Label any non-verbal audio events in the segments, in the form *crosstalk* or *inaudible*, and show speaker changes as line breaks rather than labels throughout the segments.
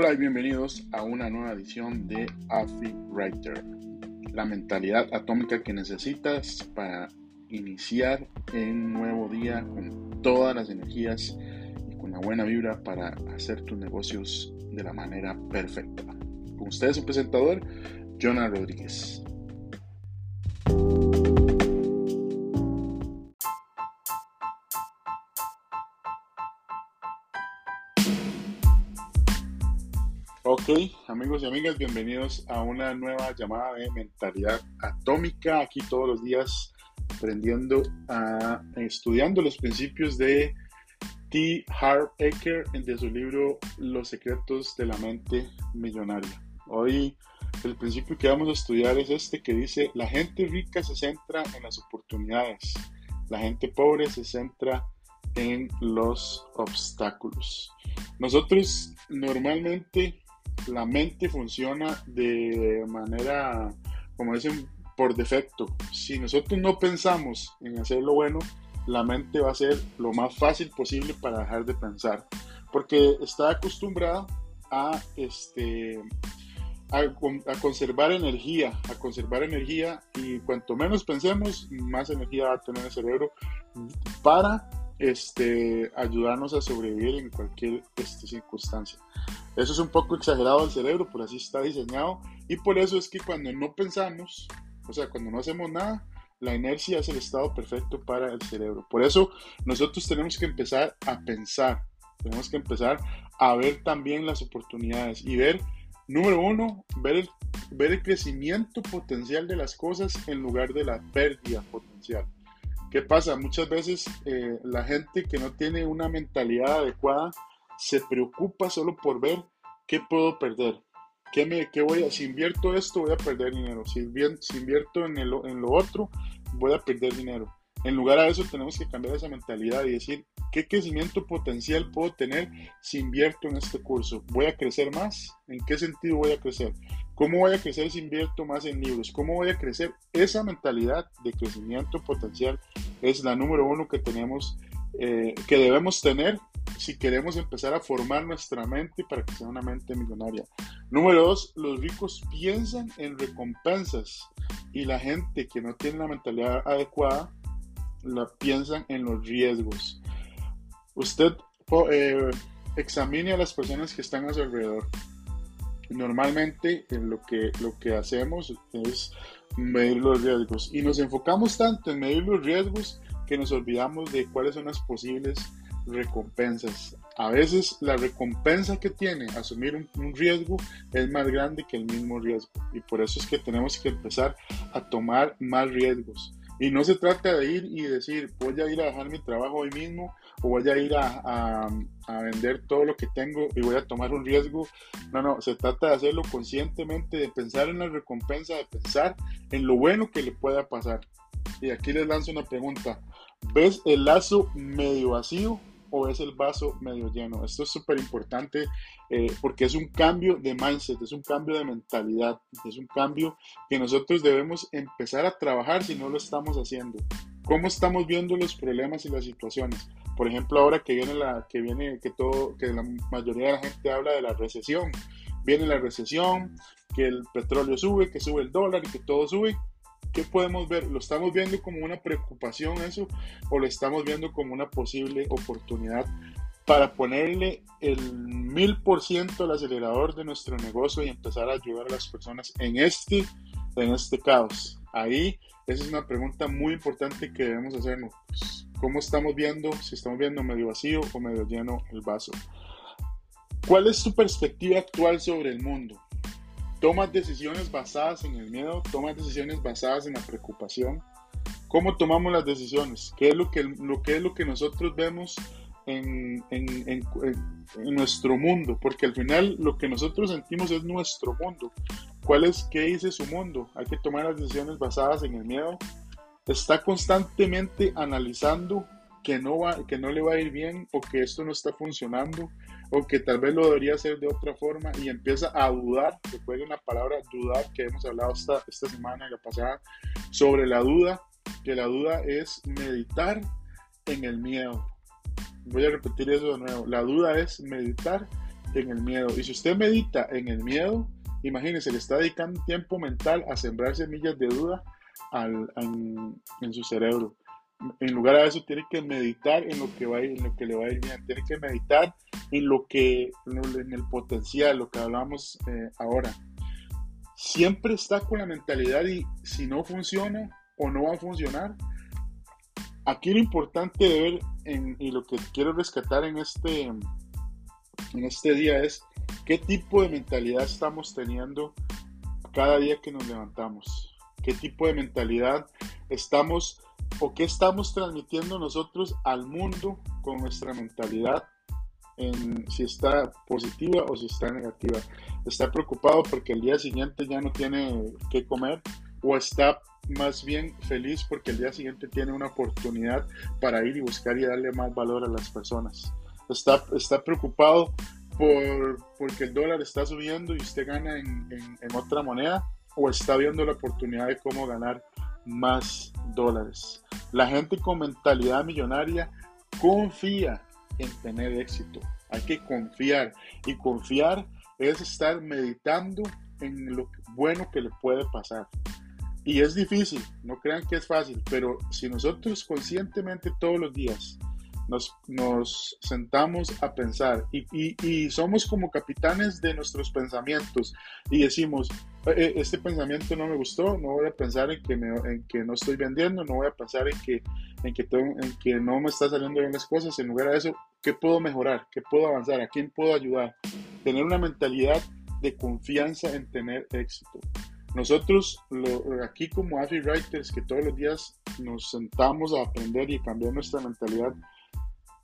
Hola y bienvenidos a una nueva edición de AFI Writer, la mentalidad atómica que necesitas para iniciar un nuevo día con todas las energías y con la buena vibra para hacer tus negocios de la manera perfecta. Con ustedes su presentador, Jonah Rodríguez. Ok, amigos y amigas, bienvenidos a una nueva llamada de mentalidad atómica. Aquí todos los días aprendiendo, estudiando los principios de T. Harv Eker de su libro Los secretos de la mente millonaria. Hoy el principio que vamos a estudiar es este que dice, la gente rica se centra en las oportunidades, la gente pobre se centra en los obstáculos. Nosotros normalmente la mente funciona de manera, como dicen, por defecto. Si nosotros no pensamos en hacer lo bueno, la mente va a ser lo más fácil posible para dejar de pensar, porque está acostumbrada a, este, a, conservar energía, a conservar energía y cuanto menos pensemos, más energía va a tener el cerebro para este, ayudarnos a sobrevivir en cualquier este, circunstancia. Eso es un poco exagerado del cerebro, pero así está diseñado y por eso es que cuando no pensamos, o sea, cuando no hacemos nada, la inercia es el estado perfecto para el cerebro. Por eso nosotros tenemos que empezar a pensar, tenemos que empezar a ver también las oportunidades y ver, número uno, ver el, ver el crecimiento potencial de las cosas en lugar de la pérdida potencial. ¿Qué pasa? Muchas veces eh, la gente que no tiene una mentalidad adecuada se preocupa solo por ver qué puedo perder. ¿Qué me, qué voy a, si invierto esto, voy a perder dinero. Si, invierto en, el, en lo otro, voy a perder dinero. En lugar a eso, tenemos que cambiar esa mentalidad y decir, ¿qué crecimiento potencial puedo tener si invierto en este curso? ¿Voy a crecer más? ¿En qué sentido voy a crecer? ¿Cómo voy a crecer si invierto más en libros? ¿Cómo voy a crecer? Esa mentalidad de crecimiento potencial es la número uno que tenemos, eh, que debemos tener si queremos empezar a formar nuestra mente para que sea una mente millonaria. Número dos, los ricos piensan en recompensas y la gente que no tiene la mentalidad adecuada la piensan en los riesgos. Usted eh, examine a las personas que están a su alrededor normalmente lo que, lo que hacemos es medir los riesgos y nos enfocamos tanto en medir los riesgos que nos olvidamos de cuáles son las posibles recompensas. A veces la recompensa que tiene asumir un, riesgo es más grande que el mismo riesgo y por eso es que tenemos que empezar a tomar más riesgos. Y no se trata de ir y decir, voy a ir a dejar mi trabajo hoy mismo o voy a ir a, a, vender todo lo que tengo y voy a tomar un riesgo. No, no, se trata de hacerlo conscientemente, de pensar en la recompensa, de pensar en lo bueno que le pueda pasar. Y aquí les lanzo una pregunta. ¿Ves el lazo medio vacío o es el vaso medio lleno. Esto es súper importante eh, porque es un cambio de mindset, es un cambio de mentalidad, es un cambio que nosotros debemos empezar a trabajar si no lo estamos haciendo. ¿Cómo estamos viendo los problemas y las situaciones? Por ejemplo, ahora que viene la que viene que todo que la mayoría de la gente habla de la recesión. Viene la recesión, que el petróleo sube, que sube el dólar y que todo sube ¿Qué podemos ver? ¿Lo estamos viendo como una preocupación eso o lo estamos viendo como una posible oportunidad para ponerle el mil por ciento al acelerador de nuestro negocio y empezar a ayudar a las personas en este, en este caos? Ahí, esa es una pregunta muy importante que debemos hacernos. ¿Cómo estamos viendo? Si estamos viendo medio vacío o medio lleno el vaso. ¿Cuál es tu perspectiva actual sobre el mundo? Tomas decisiones basadas en el miedo, tomas decisiones basadas en la preocupación. ¿Cómo tomamos las decisiones? ¿Qué es lo que, lo que, es lo que nosotros vemos en, en, en, nuestro mundo? Porque al final lo que nosotros sentimos es nuestro mundo. ¿Cuál es, qué dice su mundo? Hay que tomar las decisiones basadas en el miedo. Está constantemente analizando que no, va, que no le va a ir bien o que esto no está funcionando o que tal vez lo debería hacer de otra forma y empieza a dudar, recuerden una palabra dudar que hemos hablado esta, esta semana, la pasada, sobre la duda, que la duda es meditar en el miedo. Voy a repetir eso de nuevo, la duda es meditar en el miedo. Y si usted medita en el miedo, imagínese, le está dedicando tiempo mental a sembrar semillas de duda en, su cerebro. En lugar de eso, tiene que meditar en lo que, va en lo que le va a ir bien. Tiene que meditar en lo que, en el potencial, lo que hablamos eh, ahora. Siempre está con la mentalidad y si no funciona o no va a funcionar, aquí lo importante de ver y lo que quiero rescatar en este, en este día es qué tipo de mentalidad estamos teniendo cada día que nos levantamos. Qué tipo de mentalidad estamos o qué estamos transmitiendo nosotros al mundo con nuestra mentalidad en si está positiva o si está negativa. Está preocupado porque el día siguiente ya no tiene que comer o está más bien feliz porque el día siguiente tiene una oportunidad para ir y buscar y darle más valor a las personas. Está, está preocupado por, porque el dólar está subiendo y usted gana en, en, otra moneda o está viendo la oportunidad de cómo ganar más dólares. La gente con mentalidad millonaria confía en tener éxito. Hay que confiar y confiar es estar meditando en lo bueno que le puede pasar. Y es difícil, no crean que es fácil, pero si nosotros conscientemente todos los días nos, nos sentamos a pensar y, y, somos como capitanes de nuestros pensamientos y decimos, eh, eh, este pensamiento no me gustó, no voy a pensar en que, en que no estoy vendiendo, no voy a pensar en que, en, que en que no me está saliendo bien las cosas, en lugar de eso, ¿qué puedo mejorar? ¿Qué puedo avanzar? ¿A quién puedo ayudar? Tener una mentalidad de confianza en tener éxito. Nosotros aquí como AFI Writers, que todos los días nos sentamos a aprender y cambiar nuestra mentalidad,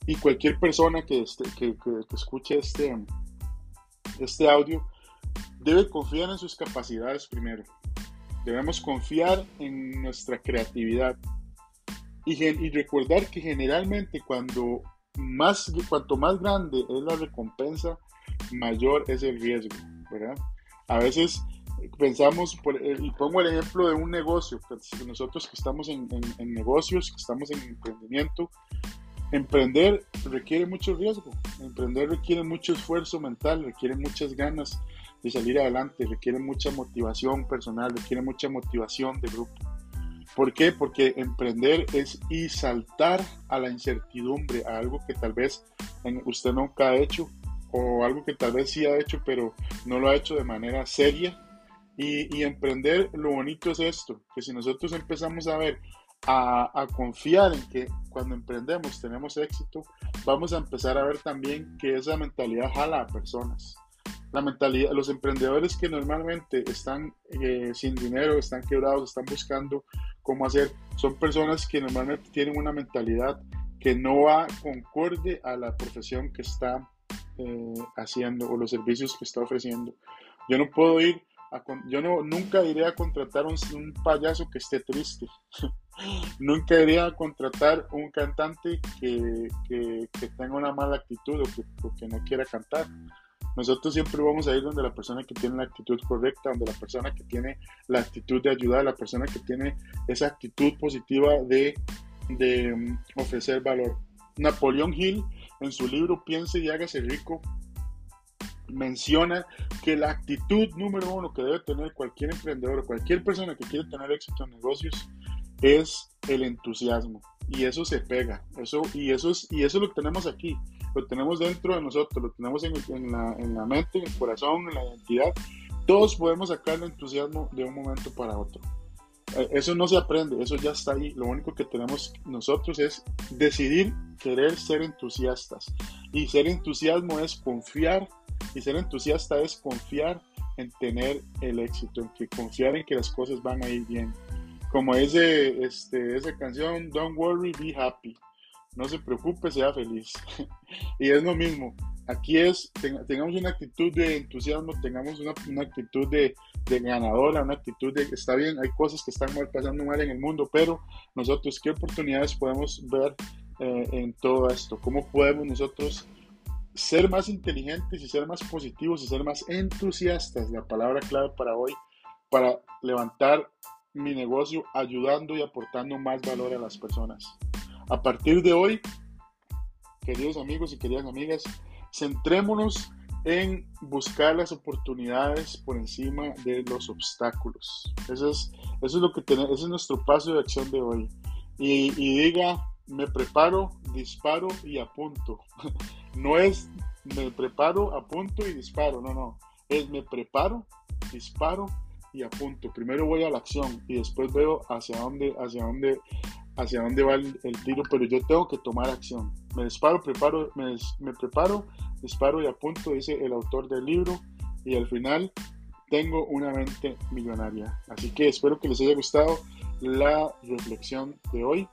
y cualquier persona que, este, que, escuche este, este audio, debe confiar en sus capacidades primero. Debemos confiar en nuestra creatividad y, y recordar que generalmente cuando más, cuanto más grande es la recompensa, mayor es el riesgo, ¿verdad? A veces pensamos, eh, y pongo el ejemplo de un negocio, pues, nosotros que estamos en, negocios, que estamos en emprendimiento, emprender requiere mucho riesgo, emprender requiere mucho esfuerzo mental, requiere muchas ganas de salir adelante, requiere mucha motivación personal, requiere mucha motivación de grupo. ¿Por qué? Porque emprender es y saltar a la incertidumbre, a algo que tal vez usted nunca ha hecho o algo que tal vez sí ha hecho, pero no lo ha hecho de manera seria y, emprender, lo bonito es esto, que si nosotros empezamos a ver, a, confiar en que cuando emprendemos tenemos éxito, vamos a empezar a ver también que esa mentalidad jala a personas. La mentalidad, los emprendedores que normalmente están eh, sin dinero, están quebrados, están buscando cómo hacer, son personas que normalmente tienen una mentalidad que no va concorde a la profesión que está eh, haciendo o los servicios que está ofreciendo. Yo no puedo ir yo no, nunca iría a contratar un, un payaso que esté triste. *laughs* nunca iría a contratar un cantante que, que, tenga una mala actitud o que, no quiera cantar. Nosotros siempre vamos a ir donde la persona que tiene la actitud correcta, donde la persona que tiene la actitud de ayudar, la persona que tiene esa actitud positiva de, de mm, ofrecer valor. Napoleón Hill, en su libro Piense y hágase rico, menciona que la actitud número uno que debe tener cualquier emprendedor o cualquier persona que quiere tener éxito en negocios es el entusiasmo. Y eso se pega. Eso, y, eso es, y eso lo tenemos aquí. Lo tenemos dentro de nosotros, lo tenemos en, la, en la mente, en el corazón, en la identidad. Todos podemos sacar el entusiasmo de un momento para otro. Eh, eso no se aprende, eso ya está ahí. Lo único que tenemos nosotros es decidir querer ser entusiastas. Y ser entusiasmo es confiar y ser entusiasta es confiar en tener el éxito, en que confiar en que las cosas van a ir bien. Como ese, este, esa canción, Don't worry, be happy. No se preocupe, sea feliz. *laughs* y es lo mismo. Aquí es, tengamos una actitud de entusiasmo, tengamos una, una actitud de, de, ganadora, una actitud de, está bien, hay cosas que están mal, pasando mal en el mundo, pero nosotros, ¿qué oportunidades podemos ver eh, en todo esto? ¿Cómo podemos nosotros ser más inteligentes y ser más positivos y ser más entusiastas, la palabra clave para hoy, para levantar mi negocio ayudando y aportando más valor a las personas. A partir de hoy, queridos amigos y queridas amigas, centrémonos en buscar las oportunidades por encima de los obstáculos. Eso es, eso es lo que tenemos, ese es nuestro paso de acción de hoy. Y, y diga, me preparo, disparo y apunto. *laughs* No es me preparo, apunto y disparo, no, no. Es me preparo, disparo y apunto. Primero voy a la acción y después veo hacia dónde, hacia dónde, hacia dónde va el, tiro, pero yo tengo que tomar acción. Me disparo, preparo, me, me preparo, disparo y apunto, dice el autor del libro, y al final tengo una mente millonaria. Así que espero que les haya gustado la reflexión de hoy